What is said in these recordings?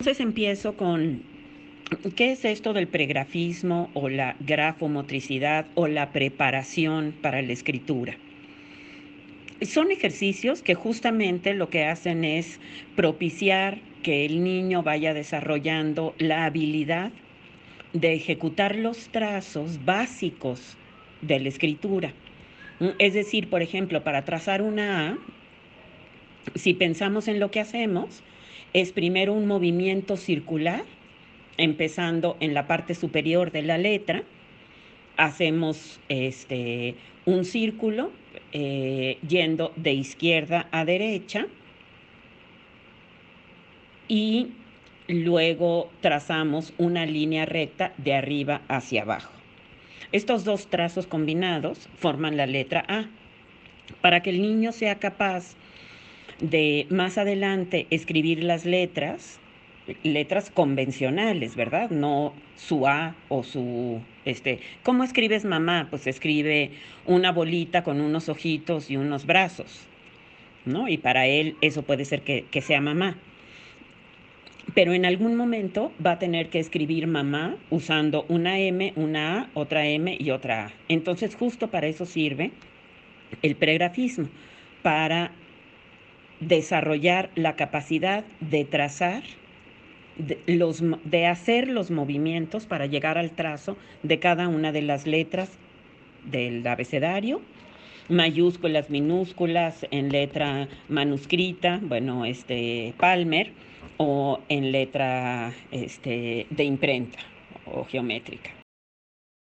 Entonces empiezo con, ¿qué es esto del pregrafismo o la grafomotricidad o la preparación para la escritura? Son ejercicios que justamente lo que hacen es propiciar que el niño vaya desarrollando la habilidad de ejecutar los trazos básicos de la escritura. Es decir, por ejemplo, para trazar una A, si pensamos en lo que hacemos, es primero un movimiento circular, empezando en la parte superior de la letra, hacemos este, un círculo eh, yendo de izquierda a derecha y luego trazamos una línea recta de arriba hacia abajo. Estos dos trazos combinados forman la letra A. Para que el niño sea capaz de más adelante escribir las letras, letras convencionales, ¿verdad? No su A o su, este, ¿cómo escribes mamá? Pues escribe una bolita con unos ojitos y unos brazos, ¿no? Y para él eso puede ser que, que sea mamá. Pero en algún momento va a tener que escribir mamá usando una M, una A, otra M y otra A. Entonces justo para eso sirve el pregrafismo, para desarrollar la capacidad de trazar, de, los, de hacer los movimientos para llegar al trazo de cada una de las letras del abecedario, mayúsculas, minúsculas, en letra manuscrita, bueno, este Palmer, o en letra este, de imprenta o geométrica.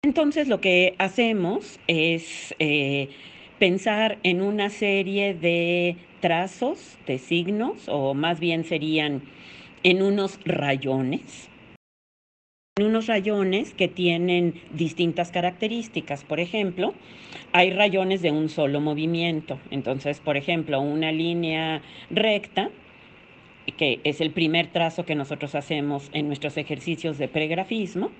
Entonces lo que hacemos es eh, pensar en una serie de trazos, de signos, o más bien serían en unos rayones, en unos rayones que tienen distintas características. Por ejemplo, hay rayones de un solo movimiento. Entonces, por ejemplo, una línea recta, que es el primer trazo que nosotros hacemos en nuestros ejercicios de pregrafismo,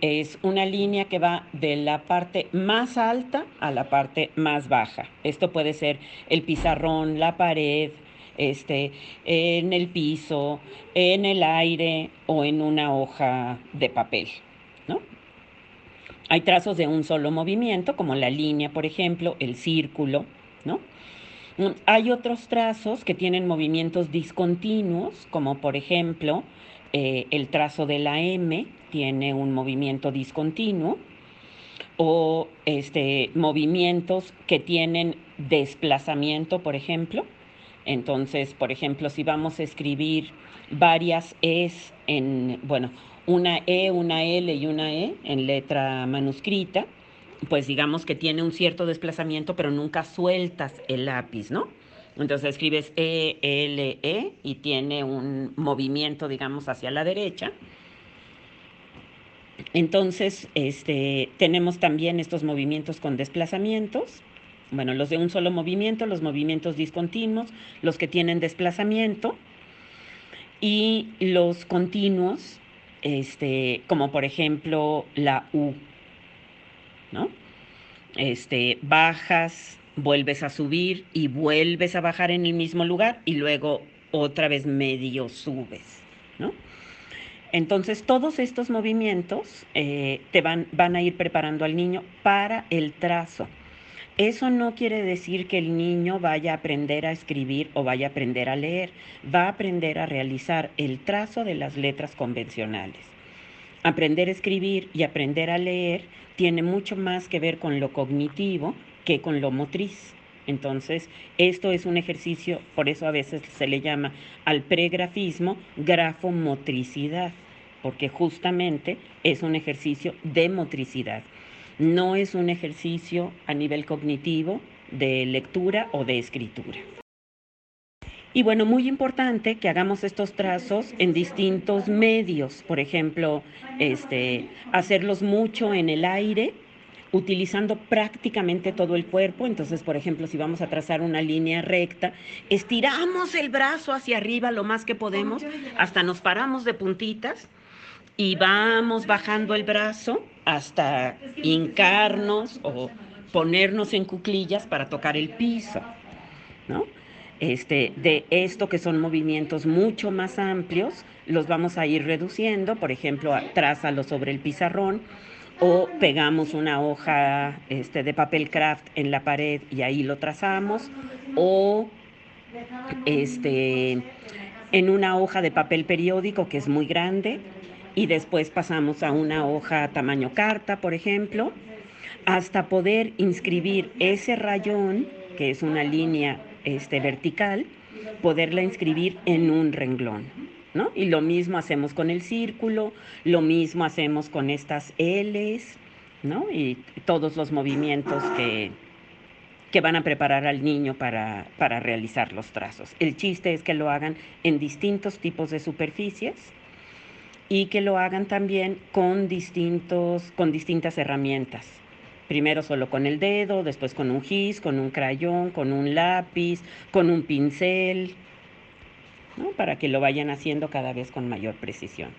es una línea que va de la parte más alta a la parte más baja. Esto puede ser el pizarrón, la pared, este, en el piso, en el aire o en una hoja de papel, ¿no? Hay trazos de un solo movimiento, como la línea, por ejemplo, el círculo, ¿no? Mm, hay otros trazos que tienen movimientos discontinuos, como por ejemplo eh, el trazo de la M tiene un movimiento discontinuo o este, movimientos que tienen desplazamiento, por ejemplo. Entonces, por ejemplo, si vamos a escribir varias E's en, bueno, una E, una L y una E en letra manuscrita, pues digamos que tiene un cierto desplazamiento, pero nunca sueltas el lápiz, ¿no? Entonces escribes E, L, E y tiene un movimiento, digamos, hacia la derecha. Entonces, este, tenemos también estos movimientos con desplazamientos. Bueno, los de un solo movimiento, los movimientos discontinuos, los que tienen desplazamiento y los continuos, este, como por ejemplo la U, ¿no? Este, bajas, vuelves a subir y vuelves a bajar en el mismo lugar y luego otra vez medio subes, ¿no? Entonces todos estos movimientos eh, te van, van a ir preparando al niño para el trazo. Eso no quiere decir que el niño vaya a aprender a escribir o vaya a aprender a leer, va a aprender a realizar el trazo de las letras convencionales. Aprender a escribir y aprender a leer tiene mucho más que ver con lo cognitivo que con lo motriz. Entonces, esto es un ejercicio, por eso a veces se le llama al pregrafismo grafomotricidad, porque justamente es un ejercicio de motricidad. No es un ejercicio a nivel cognitivo de lectura o de escritura. Y bueno, muy importante que hagamos estos trazos en distintos medios, por ejemplo, este, hacerlos mucho en el aire, utilizando prácticamente todo el cuerpo. Entonces, por ejemplo, si vamos a trazar una línea recta, estiramos el brazo hacia arriba lo más que podemos, hasta nos paramos de puntitas y vamos bajando el brazo hasta hincarnos o ponernos en cuclillas para tocar el piso, ¿no? este, de esto que son movimientos mucho más amplios, los vamos a ir reduciendo, por ejemplo, trázalo sobre el pizarrón o pegamos una hoja este, de papel craft en la pared y ahí lo trazamos o este, en una hoja de papel periódico que es muy grande y después pasamos a una hoja tamaño carta, por ejemplo, hasta poder inscribir ese rayón, que es una línea este, vertical, poderla inscribir en un renglón. Y lo mismo hacemos con el círculo, lo mismo hacemos con estas L's, ¿no? Y todos los movimientos que, que van a preparar al niño para, para realizar los trazos. El chiste es que lo hagan en distintos tipos de superficies y que lo hagan también con, distintos, con distintas herramientas. Primero solo con el dedo, después con un gis, con un crayón, con un lápiz, con un pincel, ¿no? para que lo vayan haciendo cada vez con mayor precisión.